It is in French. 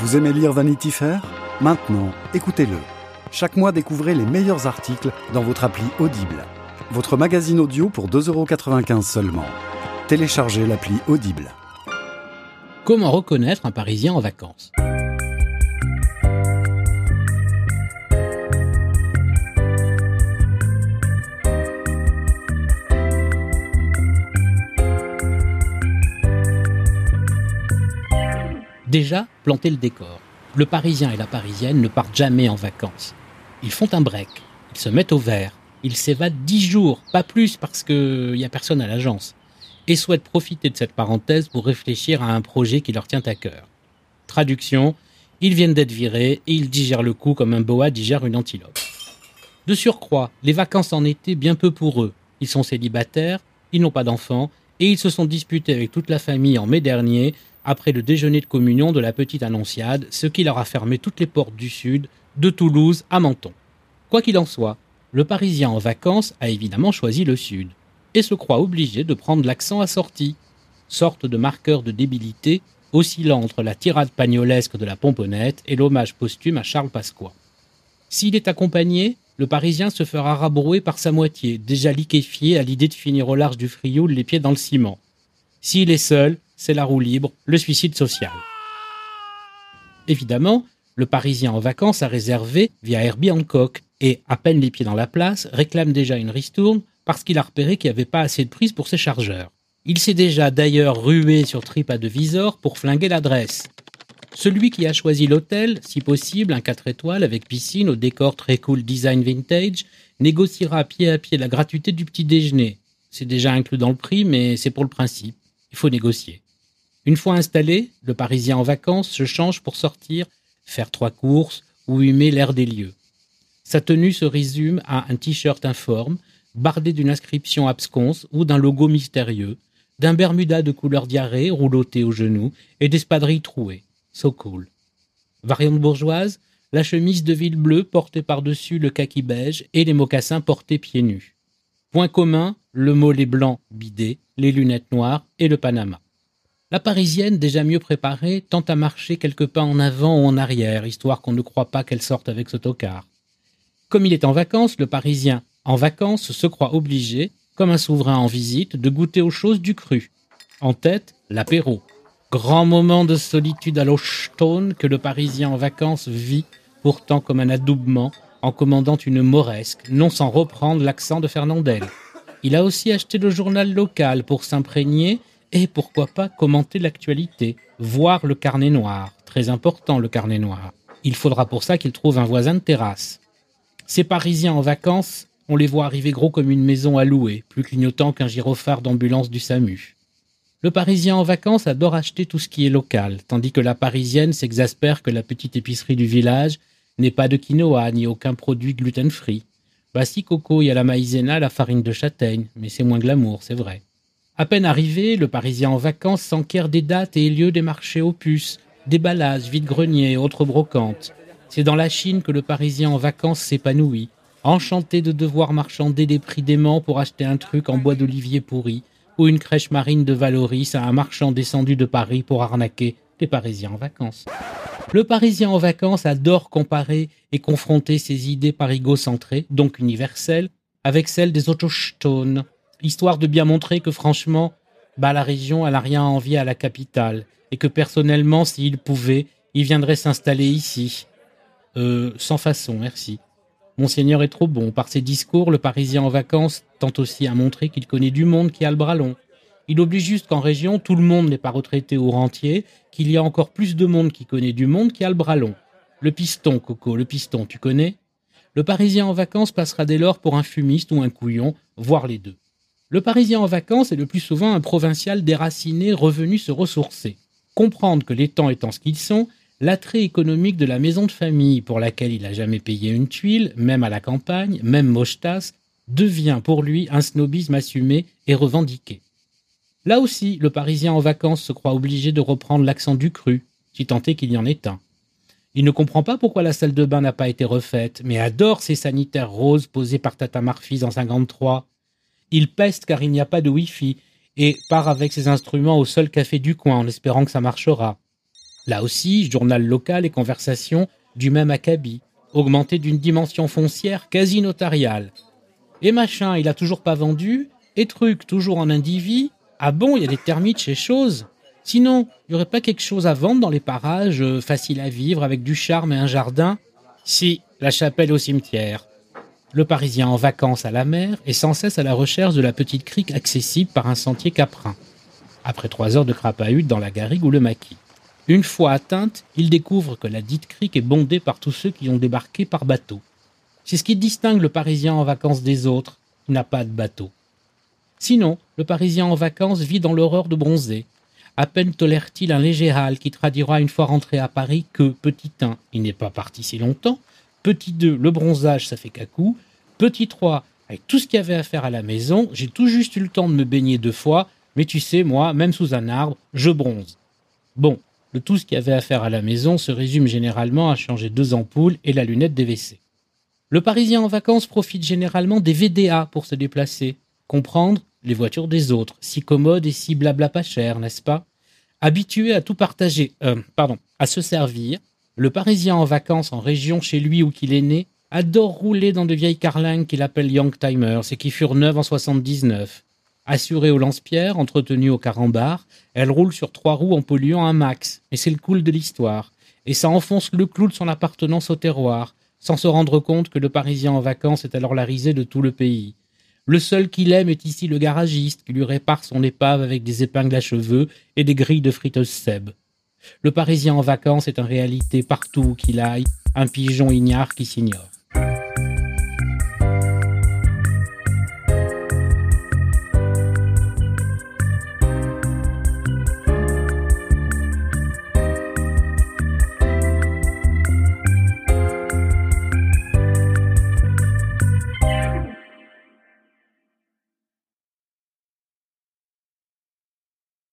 Vous aimez lire Vanity Fair? Maintenant, écoutez-le. Chaque mois, découvrez les meilleurs articles dans votre appli Audible. Votre magazine audio pour 2,95€ seulement. Téléchargez l'appli Audible. Comment reconnaître un Parisien en vacances? Déjà, planter le décor. Le Parisien et la Parisienne ne partent jamais en vacances. Ils font un break, ils se mettent au vert, ils s'évadent dix jours, pas plus parce qu'il n'y a personne à l'agence, et souhaitent profiter de cette parenthèse pour réfléchir à un projet qui leur tient à cœur. Traduction, ils viennent d'être virés et ils digèrent le coup comme un boa digère une antilope. De surcroît, les vacances en été bien peu pour eux. Ils sont célibataires, ils n'ont pas d'enfants, et ils se sont disputés avec toute la famille en mai dernier après le déjeuner de communion de la petite Annonciade, ce qui leur a fermé toutes les portes du sud, de Toulouse à Menton. Quoi qu'il en soit, le Parisien en vacances a évidemment choisi le sud, et se croit obligé de prendre l'accent assorti, sorte de marqueur de débilité oscillant entre la tirade pagnolesque de la pomponnette et l'hommage posthume à Charles Pasqua. S'il est accompagné, le Parisien se fera rabrouer par sa moitié, déjà liquéfié à l'idée de finir au large du Frioul les pieds dans le ciment. S'il est seul, c'est la roue libre, le suicide social. Évidemment, le Parisien en vacances a réservé via Herbie Hancock et, à peine les pieds dans la place, réclame déjà une ristourne parce qu'il a repéré qu'il n'y avait pas assez de prise pour ses chargeurs. Il s'est déjà d'ailleurs rué sur TripAdvisor pour flinguer l'adresse. Celui qui a choisi l'hôtel, si possible un 4 étoiles avec piscine au décor très cool design vintage, négociera pied à pied la gratuité du petit déjeuner. C'est déjà inclus dans le prix, mais c'est pour le principe. Il faut négocier. Une fois installé, le Parisien en vacances se change pour sortir, faire trois courses ou humer l'air des lieux. Sa tenue se résume à un t-shirt informe, bardé d'une inscription absconce ou d'un logo mystérieux, d'un bermuda de couleur diarrhée rouloté au genou et d'espadrilles trouées. So cool. Variante bourgeoise, la chemise de ville bleue portée par-dessus le kaki beige et les mocassins portés pieds nus. Point commun, le mollet blanc bidé, les lunettes noires et le panama. La Parisienne, déjà mieux préparée, tente à marcher quelques pas en avant ou en arrière, histoire qu'on ne croit pas qu'elle sorte avec ce tocard. Comme il est en vacances, le Parisien, en vacances, se croit obligé, comme un souverain en visite, de goûter aux choses du cru. En tête, l'apéro. Grand moment de solitude à stone que le Parisien en vacances vit, pourtant comme un adoubement, en commandant une moresque, non sans reprendre l'accent de Fernandel. Il a aussi acheté le journal local pour s'imprégner et pourquoi pas commenter l'actualité, voir le carnet noir, très important le carnet noir. Il faudra pour ça qu'il trouve un voisin de terrasse. Ces Parisiens en vacances, on les voit arriver gros comme une maison à louer, plus clignotant qu'un gyrophare d'ambulance du SAMU. Le Parisien en vacances adore acheter tout ce qui est local, tandis que la Parisienne s'exaspère que la petite épicerie du village n'ait pas de quinoa ni aucun produit gluten-free. Bah si Coco, il y a la maïzena, la farine de châtaigne, mais c'est moins glamour, c'est vrai. À peine arrivé, le Parisien en vacances s'enquiert des dates et lieux des marchés aux puces, déballages, vide-greniers et autres brocantes. C'est dans la Chine que le Parisien en vacances s'épanouit, enchanté de devoir marchander des prix déments pour acheter un truc en bois d'olivier pourri, ou une crèche marine de Valoris à un marchand descendu de Paris pour arnaquer les Parisiens en vacances. Le Parisien en vacances adore comparer et confronter ses idées parigo-centrées, donc universelles, avec celles des autochtones, histoire de bien montrer que franchement, bah, la région, elle n'a rien à envier à la capitale, et que personnellement, s'il pouvait, il viendrait s'installer ici. Euh, sans façon, merci. Monseigneur est trop bon. Par ses discours, le Parisien en vacances tente aussi à montrer qu'il connaît du monde qui a le bras long. Il oblige juste qu'en région, tout le monde n'est pas retraité ou rentier, qu'il y a encore plus de monde qui connaît du monde qui a le bras long. Le piston, Coco, le piston, tu connais? Le Parisien en vacances passera dès lors pour un fumiste ou un couillon, voire les deux. Le Parisien en vacances est le plus souvent un provincial déraciné revenu se ressourcer. Comprendre que les temps étant ce qu'ils sont, l'attrait économique de la maison de famille pour laquelle il n'a jamais payé une tuile, même à la campagne, même mochetas, devient pour lui un snobisme assumé et revendiqué. Là aussi, le Parisien en vacances se croit obligé de reprendre l'accent du cru, si tant est qu'il y en ait un. Il ne comprend pas pourquoi la salle de bain n'a pas été refaite, mais adore ces sanitaires roses posés par Tata Marfis en 53, il peste car il n'y a pas de Wi-Fi et part avec ses instruments au seul café du coin en espérant que ça marchera. Là aussi, journal local et conversation du même acabit, augmenté d'une dimension foncière quasi notariale. Et machin, il a toujours pas vendu, et truc, toujours en indivis. Ah bon, il y a des termites chez Chose? Sinon, il y aurait pas quelque chose à vendre dans les parages, euh, facile à vivre, avec du charme et un jardin? Si, la chapelle au cimetière. Le Parisien en vacances à la mer est sans cesse à la recherche de la petite crique accessible par un sentier caprin. Après trois heures de crapahute dans la garrigue ou le maquis. Une fois atteinte, il découvre que la dite crique est bondée par tous ceux qui ont débarqué par bateau. C'est ce qui distingue le Parisien en vacances des autres. Il n'a pas de bateau. Sinon, le Parisien en vacances vit dans l'horreur de bronzer. À peine tolère-t-il un léger hâle qui traduira une fois rentré à Paris que, petit 1, il n'est pas parti si longtemps, petit 2, le bronzage, ça fait cacou, petit 3, avec tout ce qu'il y avait à faire à la maison, j'ai tout juste eu le temps de me baigner deux fois, mais tu sais, moi, même sous un arbre, je bronze. Bon, le tout ce qu'il y avait à faire à la maison se résume généralement à changer deux ampoules et la lunette des WC. Le Parisien en vacances profite généralement des VDA pour se déplacer, comprendre les voitures des autres, si commodes et si blabla pas cher, n'est-ce pas? Habitué à tout partager, euh, pardon, à se servir, le Parisien en vacances en région chez lui où qu'il est né adore rouler dans de vieilles carlingues qu'il appelle Youngtimers et qui furent neuves en 79. Assurée au lance-pierre, entretenue au carambar, elle roule sur trois roues en polluant un max, et c'est le cool de l'histoire. Et ça enfonce le clou de son appartenance au terroir, sans se rendre compte que le Parisien en vacances est alors la risée de tout le pays. Le seul qu'il aime est ici le garagiste qui lui répare son épave avec des épingles à cheveux et des grilles de friteuse Seb. Le Parisien en vacances est en réalité partout qu'il aille, un pigeon ignare qui s'ignore.